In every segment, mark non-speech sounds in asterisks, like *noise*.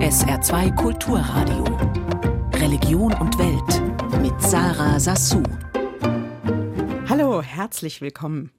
SR2 Kulturradio. Religion und Welt mit Sarah Sassou. Hallo, herzlich willkommen.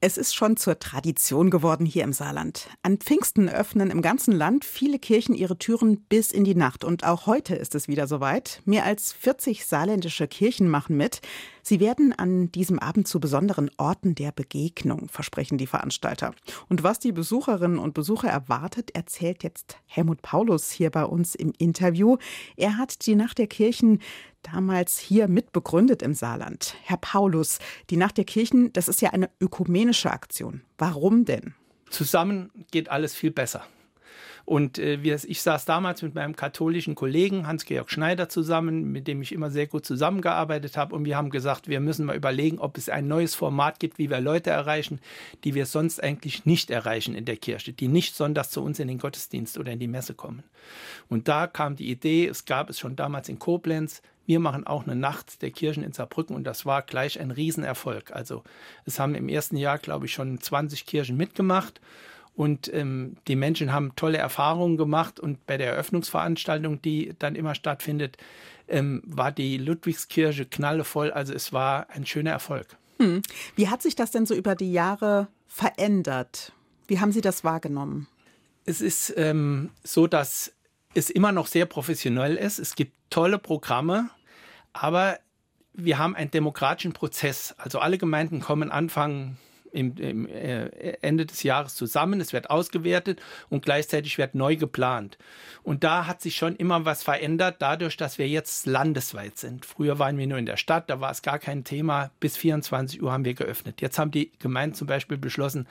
Es ist schon zur Tradition geworden hier im Saarland. An Pfingsten öffnen im ganzen Land viele Kirchen ihre Türen bis in die Nacht. Und auch heute ist es wieder soweit. Mehr als 40 saarländische Kirchen machen mit. Sie werden an diesem Abend zu besonderen Orten der Begegnung, versprechen die Veranstalter. Und was die Besucherinnen und Besucher erwartet, erzählt jetzt Helmut Paulus hier bei uns im Interview. Er hat die Nacht der Kirchen damals hier mitbegründet im Saarland. Herr Paulus, die Nacht der Kirchen, das ist ja eine ökumenische Aktion. Warum denn? Zusammen geht alles viel besser. Und äh, wir, ich saß damals mit meinem katholischen Kollegen Hans-Georg Schneider zusammen, mit dem ich immer sehr gut zusammengearbeitet habe. Und wir haben gesagt, wir müssen mal überlegen, ob es ein neues Format gibt, wie wir Leute erreichen, die wir sonst eigentlich nicht erreichen in der Kirche, die nicht sonntags zu uns in den Gottesdienst oder in die Messe kommen. Und da kam die Idee, es gab es schon damals in Koblenz, wir machen auch eine Nacht der Kirchen in Saarbrücken und das war gleich ein Riesenerfolg. Also es haben im ersten Jahr, glaube ich, schon 20 Kirchen mitgemacht und ähm, die Menschen haben tolle Erfahrungen gemacht und bei der Eröffnungsveranstaltung, die dann immer stattfindet, ähm, war die Ludwigskirche knallevoll. Also es war ein schöner Erfolg. Hm. Wie hat sich das denn so über die Jahre verändert? Wie haben Sie das wahrgenommen? Es ist ähm, so, dass es immer noch sehr professionell ist. Es gibt tolle Programme, aber wir haben einen demokratischen Prozess. Also alle Gemeinden kommen Anfang im, im äh, Ende des Jahres zusammen, es wird ausgewertet und gleichzeitig wird neu geplant. Und da hat sich schon immer was verändert, dadurch, dass wir jetzt landesweit sind. Früher waren wir nur in der Stadt, da war es gar kein Thema. Bis 24 Uhr haben wir geöffnet. Jetzt haben die Gemeinden zum Beispiel beschlossen,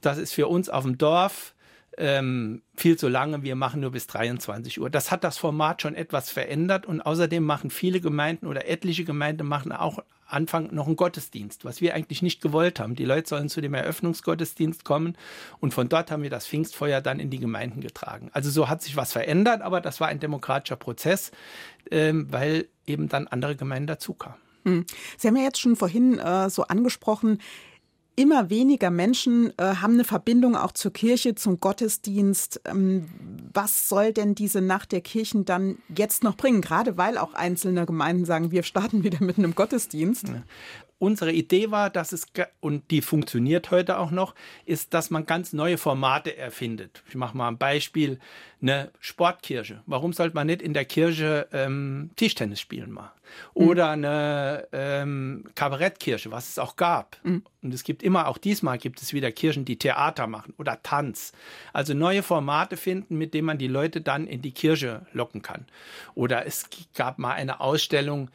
das ist für uns auf dem Dorf ähm, viel zu lange, wir machen nur bis 23 Uhr. Das hat das Format schon etwas verändert und außerdem machen viele Gemeinden oder etliche Gemeinden machen auch Anfang noch einen Gottesdienst, was wir eigentlich nicht gewollt haben. Die Leute sollen zu dem Eröffnungsgottesdienst kommen und von dort haben wir das Pfingstfeuer dann in die Gemeinden getragen. Also so hat sich was verändert, aber das war ein demokratischer Prozess, ähm, weil eben dann andere Gemeinden dazukamen. Hm. Sie haben ja jetzt schon vorhin äh, so angesprochen, immer weniger Menschen äh, haben eine Verbindung auch zur Kirche, zum Gottesdienst. Ähm, was soll denn diese Nacht der Kirchen dann jetzt noch bringen? Gerade weil auch einzelne Gemeinden sagen, wir starten *laughs* wieder mit einem Gottesdienst. Unsere Idee war, dass es, und die funktioniert heute auch noch, ist, dass man ganz neue Formate erfindet. Ich mache mal ein Beispiel, eine Sportkirche. Warum sollte man nicht in der Kirche ähm, Tischtennis spielen mal? Oder eine ähm, Kabarettkirche, was es auch gab. Mhm. Und es gibt immer, auch diesmal gibt es wieder Kirchen, die Theater machen oder Tanz. Also neue Formate finden, mit denen man die Leute dann in die Kirche locken kann. Oder es gab mal eine Ausstellung,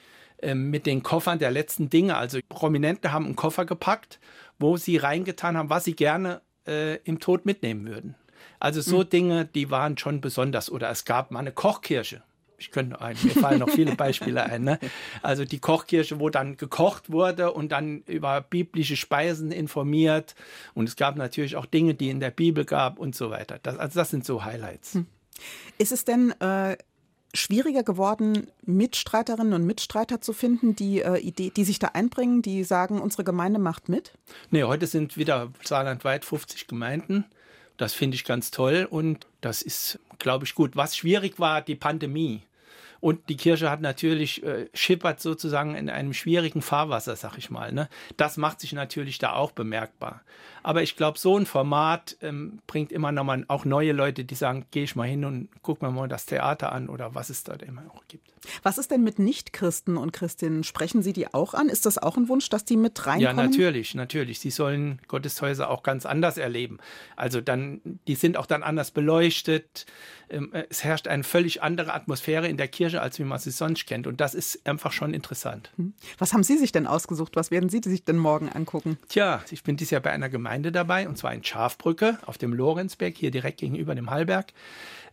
mit den Koffern der letzten Dinge. Also Prominente haben einen Koffer gepackt, wo sie reingetan haben, was sie gerne äh, im Tod mitnehmen würden. Also so mhm. Dinge, die waren schon besonders. Oder es gab mal eine Kochkirche. Ich könnte ein, mir fallen noch viele Beispiele ein. Ne? Also die Kochkirche, wo dann gekocht wurde und dann über biblische Speisen informiert. Und es gab natürlich auch Dinge, die in der Bibel gab und so weiter. Das, also das sind so Highlights. Hm. Ist es denn äh, schwieriger geworden, Mitstreiterinnen und Mitstreiter zu finden, die, äh, Idee, die sich da einbringen, die sagen, unsere Gemeinde macht mit? Nee, heute sind wieder saarlandweit 50 Gemeinden. Das finde ich ganz toll und das ist, glaube ich, gut. Was schwierig war, die Pandemie. Und die Kirche hat natürlich äh, schippert sozusagen in einem schwierigen Fahrwasser, sag ich mal. Ne? Das macht sich natürlich da auch bemerkbar. Aber ich glaube, so ein Format ähm, bringt immer noch mal auch neue Leute, die sagen, gehe ich mal hin und guck mir mal das Theater an oder was es dort immer auch gibt. Was ist denn mit Nichtchristen und Christinnen? Sprechen Sie die auch an? Ist das auch ein Wunsch, dass die mit reinkommen? Ja, natürlich, natürlich. Sie sollen Gotteshäuser auch ganz anders erleben. Also dann, die sind auch dann anders beleuchtet. Ähm, es herrscht eine völlig andere Atmosphäre in der Kirche, als wie man sie sonst kennt. Und das ist einfach schon interessant. Hm. Was haben Sie sich denn ausgesucht? Was werden Sie sich denn morgen angucken? Tja, ich bin dieses Jahr bei einer Gemeinde dabei, und zwar in Schafbrücke auf dem Lorenzberg, hier direkt gegenüber dem Hallberg.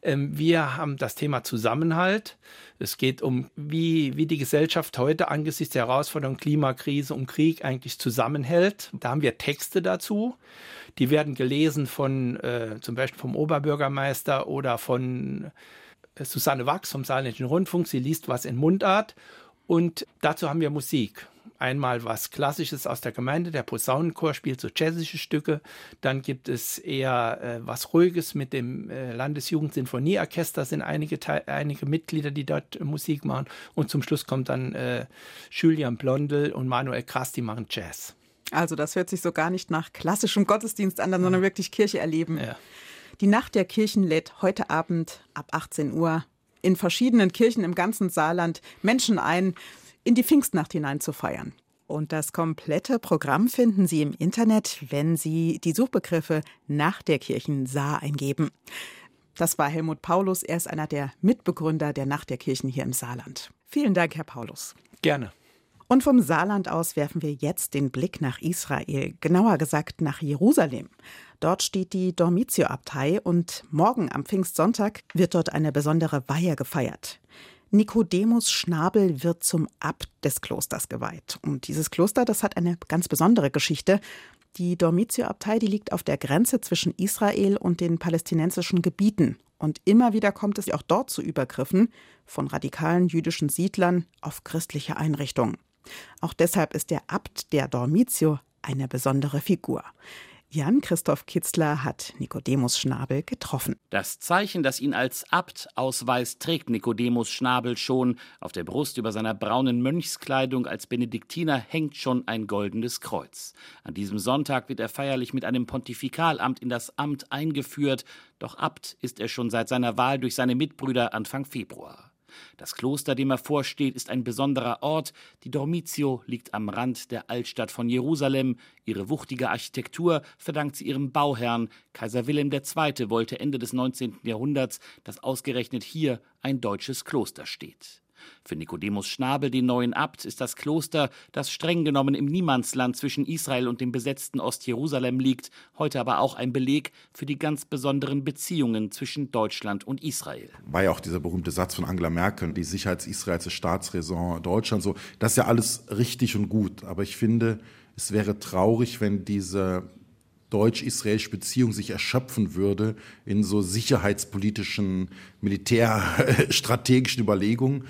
Ähm, wir haben das Thema Zusammenhalt. Es geht um, wie, wie die Gesellschaft heute angesichts der Herausforderung Klimakrise und Krieg eigentlich zusammenhält. Da haben wir Texte dazu. Die werden gelesen von äh, zum Beispiel vom Oberbürgermeister oder von Susanne Wachs vom Saarländischen Rundfunk. Sie liest was in Mundart. Und dazu haben wir Musik. Einmal was Klassisches aus der Gemeinde, der Posaunenchor spielt so jazzische Stücke, dann gibt es eher äh, was Ruhiges mit dem äh, Landesjugendsinfonieorchester, sind einige, einige Mitglieder, die dort äh, Musik machen und zum Schluss kommt dann äh, Julian Blondel und Manuel Krass, die machen Jazz. Also das hört sich so gar nicht nach klassischem Gottesdienst an, sondern wirklich Kirche erleben. Ja. Die Nacht der Kirchen lädt heute Abend ab 18 Uhr in verschiedenen Kirchen im ganzen Saarland Menschen ein, in die Pfingstnacht hinein zu feiern. Und das komplette Programm finden Sie im Internet, wenn Sie die Suchbegriffe nach der Kirchen Saar eingeben. Das war Helmut Paulus. Er ist einer der Mitbegründer der Nacht der Kirchen hier im Saarland. Vielen Dank, Herr Paulus. Gerne. Und vom Saarland aus werfen wir jetzt den Blick nach Israel, genauer gesagt nach Jerusalem. Dort steht die Dormitio-Abtei und morgen am Pfingstsonntag wird dort eine besondere Weihe gefeiert. Nikodemus Schnabel wird zum Abt des Klosters geweiht. Und dieses Kloster, das hat eine ganz besondere Geschichte. Die Dormitio-Abtei, die liegt auf der Grenze zwischen Israel und den palästinensischen Gebieten. Und immer wieder kommt es auch dort zu Übergriffen von radikalen jüdischen Siedlern auf christliche Einrichtungen. Auch deshalb ist der Abt der Dormitio eine besondere Figur. Jan-Christoph Kitzler hat Nikodemus Schnabel getroffen. Das Zeichen, das ihn als Abt ausweist, trägt Nikodemus Schnabel schon. Auf der Brust über seiner braunen Mönchskleidung als Benediktiner hängt schon ein goldenes Kreuz. An diesem Sonntag wird er feierlich mit einem Pontifikalamt in das Amt eingeführt. Doch Abt ist er schon seit seiner Wahl durch seine Mitbrüder Anfang Februar. Das Kloster, dem er vorsteht, ist ein besonderer Ort. Die Dormitio liegt am Rand der Altstadt von Jerusalem. Ihre wuchtige Architektur verdankt sie ihrem Bauherrn. Kaiser Wilhelm II. wollte Ende des 19. Jahrhunderts, dass ausgerechnet hier ein deutsches Kloster steht. Für Nikodemus Schnabel, den neuen Abt, ist das Kloster, das streng genommen im Niemandsland zwischen Israel und dem besetzten Ostjerusalem liegt, heute aber auch ein Beleg für die ganz besonderen Beziehungen zwischen Deutschland und Israel. War ja auch dieser berühmte Satz von Angela Merkel, die Sicherheit Israels ist Staatsräson Deutschland, so. Das ist ja alles richtig und gut. Aber ich finde, es wäre traurig, wenn diese deutsch-israelische Beziehung sich erschöpfen würde in so sicherheitspolitischen, militärstrategischen Überlegungen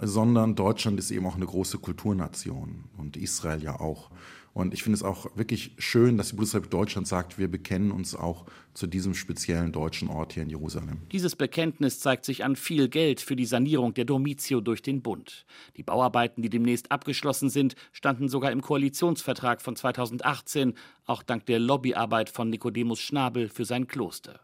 sondern Deutschland ist eben auch eine große Kulturnation und Israel ja auch. Und ich finde es auch wirklich schön, dass die Bundesrepublik Deutschland sagt, wir bekennen uns auch zu diesem speziellen deutschen Ort hier in Jerusalem. Dieses Bekenntnis zeigt sich an viel Geld für die Sanierung der Domitio durch den Bund. Die Bauarbeiten, die demnächst abgeschlossen sind, standen sogar im Koalitionsvertrag von 2018, auch dank der Lobbyarbeit von Nikodemus Schnabel für sein Kloster.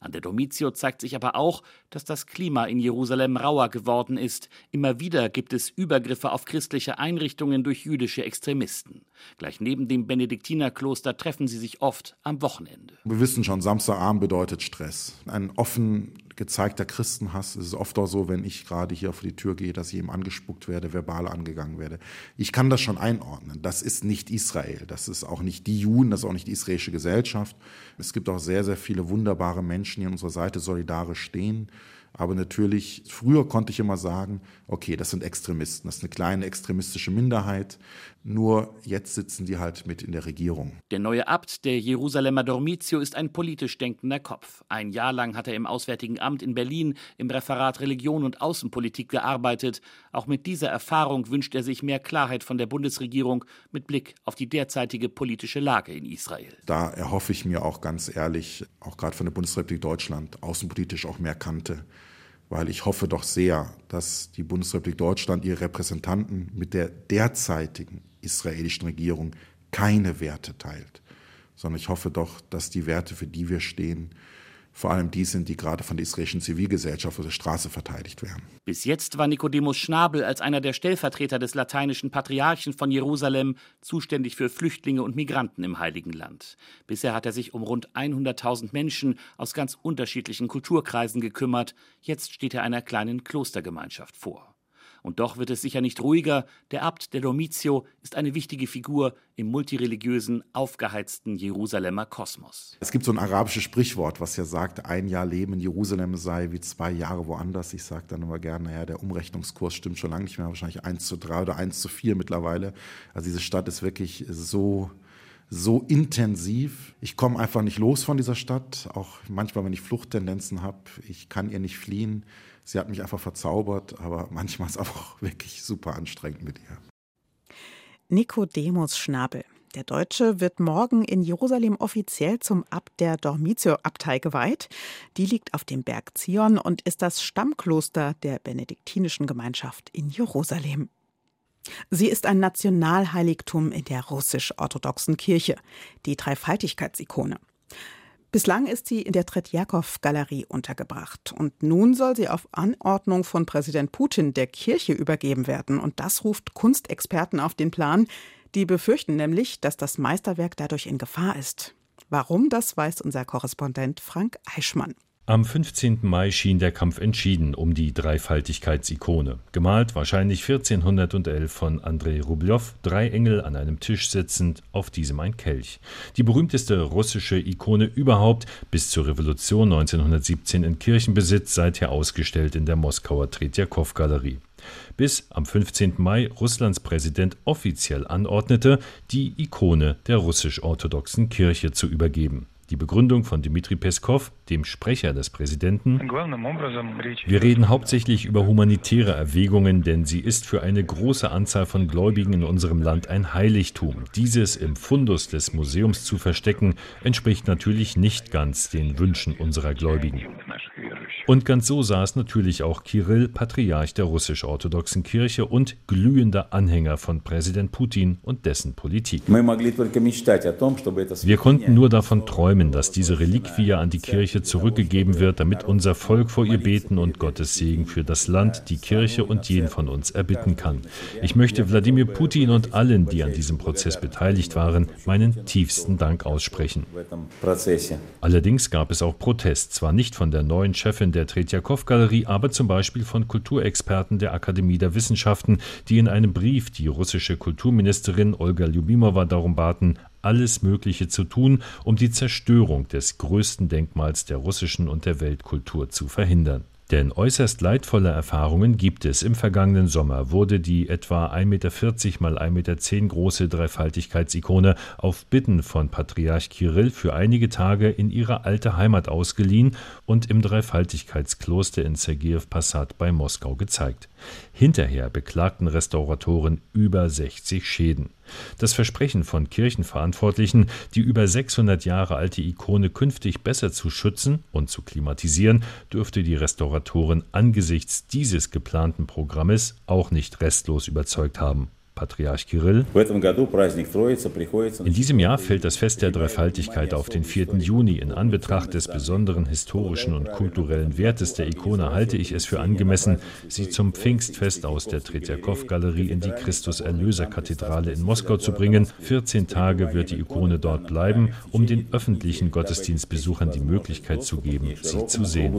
An der Domitio zeigt sich aber auch, dass das Klima in Jerusalem rauer geworden ist. Immer wieder gibt es Übergriffe auf christliche Einrichtungen durch jüdische Extremisten. Gleich neben dem Benediktinerkloster treffen sie sich oft am Wochenende. Wir wissen schon, Samstagabend bedeutet Stress. Ein offen gezeigter Christenhass. Es ist oft auch so, wenn ich gerade hier vor die Tür gehe, dass ich eben angespuckt werde, verbal angegangen werde. Ich kann das schon einordnen. Das ist nicht Israel. Das ist auch nicht die Juden, das ist auch nicht die israelische Gesellschaft. Es gibt auch sehr, sehr viele wunderbare Menschen, die an unserer Seite solidarisch stehen. Aber natürlich, früher konnte ich immer sagen, okay, das sind Extremisten, das ist eine kleine extremistische Minderheit. Nur jetzt sitzen die halt mit in der Regierung. Der neue Abt der Jerusalemer Dormitio ist ein politisch denkender Kopf. Ein Jahr lang hat er im Auswärtigen Amt in Berlin im Referat Religion und Außenpolitik gearbeitet. Auch mit dieser Erfahrung wünscht er sich mehr Klarheit von der Bundesregierung mit Blick auf die derzeitige politische Lage in Israel. Da erhoffe ich mir auch ganz ehrlich, auch gerade von der Bundesrepublik Deutschland, außenpolitisch auch mehr Kante weil ich hoffe doch sehr, dass die Bundesrepublik Deutschland ihre Repräsentanten mit der derzeitigen israelischen Regierung keine Werte teilt, sondern ich hoffe doch, dass die Werte, für die wir stehen, vor allem die sind, die gerade von der israelischen Zivilgesellschaft auf der Straße verteidigt werden. Bis jetzt war Nikodemus Schnabel als einer der Stellvertreter des lateinischen Patriarchen von Jerusalem zuständig für Flüchtlinge und Migranten im Heiligen Land. Bisher hat er sich um rund 100.000 Menschen aus ganz unterschiedlichen Kulturkreisen gekümmert. Jetzt steht er einer kleinen Klostergemeinschaft vor. Und doch wird es sicher nicht ruhiger. Der Abt der Domitio ist eine wichtige Figur im multireligiösen, aufgeheizten Jerusalemer Kosmos. Es gibt so ein arabisches Sprichwort, was ja sagt, ein Jahr Leben in Jerusalem sei wie zwei Jahre woanders. Ich sage dann immer gerne, ja, der Umrechnungskurs stimmt schon lange nicht mehr, wahrscheinlich 1 zu 3 oder 1 zu 4 mittlerweile. Also diese Stadt ist wirklich so so intensiv. Ich komme einfach nicht los von dieser Stadt, auch manchmal, wenn ich Fluchttendenzen habe. Ich kann ihr nicht fliehen. Sie hat mich einfach verzaubert, aber manchmal ist es auch wirklich super anstrengend mit ihr. Nikodemus Schnabel. Der Deutsche wird morgen in Jerusalem offiziell zum Abt der Dormitio-Abtei geweiht. Die liegt auf dem Berg Zion und ist das Stammkloster der benediktinischen Gemeinschaft in Jerusalem. Sie ist ein Nationalheiligtum in der russisch-orthodoxen Kirche, die Dreifaltigkeitsikone. Bislang ist sie in der Tretjakow-Galerie untergebracht. Und nun soll sie auf Anordnung von Präsident Putin der Kirche übergeben werden. Und das ruft Kunstexperten auf den Plan. Die befürchten nämlich, dass das Meisterwerk dadurch in Gefahr ist. Warum, das weiß unser Korrespondent Frank Eichmann. Am 15. Mai schien der Kampf entschieden um die Dreifaltigkeitsikone. Gemalt wahrscheinlich 1411 von Andrei Rublev, drei Engel an einem Tisch sitzend, auf diesem ein Kelch. Die berühmteste russische Ikone überhaupt, bis zur Revolution 1917 in Kirchenbesitz, seither ausgestellt in der Moskauer Tretjakow-Galerie bis am 15. Mai Russlands Präsident offiziell anordnete, die Ikone der russisch-orthodoxen Kirche zu übergeben. Die Begründung von Dmitri Peskov, dem Sprecher des Präsidenten, wir reden hauptsächlich über humanitäre Erwägungen, denn sie ist für eine große Anzahl von Gläubigen in unserem Land ein Heiligtum. Dieses im Fundus des Museums zu verstecken, entspricht natürlich nicht ganz den Wünschen unserer Gläubigen. Und ganz so saß natürlich auch Kirill, Patriarch der russisch-orthodoxen Kirche und glühender Anhänger von Präsident Putin und dessen Politik. Wir konnten nur davon träumen, dass diese Reliquie an die Kirche zurückgegeben wird, damit unser Volk vor ihr beten und Gottes Segen für das Land, die Kirche und jeden von uns erbitten kann. Ich möchte Wladimir Putin und allen, die an diesem Prozess beteiligt waren, meinen tiefsten Dank aussprechen. Allerdings gab es auch Protest, zwar nicht von der neuen Chefin der Tretjakow-Galerie, aber zum Beispiel von Kulturexperten der Akademie der Wissenschaften, die in einem Brief die russische Kulturministerin Olga Ljubimova darum baten, alles Mögliche zu tun, um die Zerstörung des größten Denkmals der russischen und der Weltkultur zu verhindern. Denn äußerst leidvolle Erfahrungen gibt es. Im vergangenen Sommer wurde die etwa 1,40 Meter mal 1,10 Meter große Dreifaltigkeitsikone auf Bitten von Patriarch Kirill für einige Tage in ihre alte Heimat ausgeliehen und im Dreifaltigkeitskloster in Sergejew Passat bei Moskau gezeigt. Hinterher beklagten Restauratoren über 60 Schäden. Das Versprechen von Kirchenverantwortlichen, die über 600 Jahre alte Ikone künftig besser zu schützen und zu klimatisieren, dürfte die Restauratoren angesichts dieses geplanten Programmes auch nicht restlos überzeugt haben. Patriarch Kirill. In diesem Jahr fällt das Fest der Dreifaltigkeit auf den 4. Juni. In Anbetracht des besonderen historischen und kulturellen Wertes der Ikone halte ich es für angemessen, sie zum Pfingstfest aus der Tretjakow-Galerie in die Christus-Erlöser-Kathedrale in Moskau zu bringen. 14 Tage wird die Ikone dort bleiben, um den öffentlichen Gottesdienstbesuchern die Möglichkeit zu geben, sie zu sehen.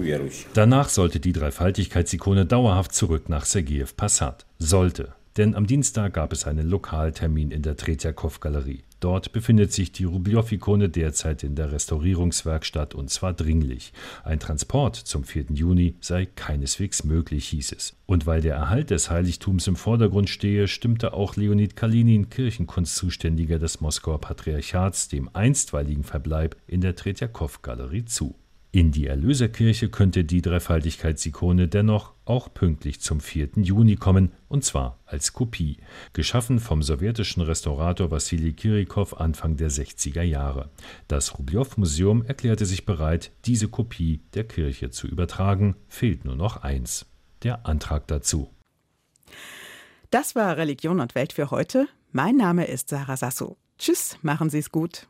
Danach sollte die Dreifaltigkeitsikone dauerhaft zurück nach Sergejew Passat. Sollte. Denn am Dienstag gab es einen Lokaltermin in der Tretjakow-Galerie. Dort befindet sich die Rublev-Ikone derzeit in der Restaurierungswerkstatt und zwar dringlich. Ein Transport zum 4. Juni sei keineswegs möglich, hieß es. Und weil der Erhalt des Heiligtums im Vordergrund stehe, stimmte auch Leonid Kalinin, Kirchenkunstzuständiger des Moskauer Patriarchats, dem einstweiligen Verbleib in der Tretjakow-Galerie zu. In die Erlöserkirche könnte die Dreifaltigkeitsikone dennoch auch pünktlich zum 4. Juni kommen, und zwar als Kopie, geschaffen vom sowjetischen Restaurator Wassili Kirikow Anfang der 60er Jahre. Das Rublev-Museum erklärte sich bereit, diese Kopie der Kirche zu übertragen, fehlt nur noch eins, der Antrag dazu. Das war Religion und Welt für heute. Mein Name ist Sarah Sasso. Tschüss, machen Sie es gut.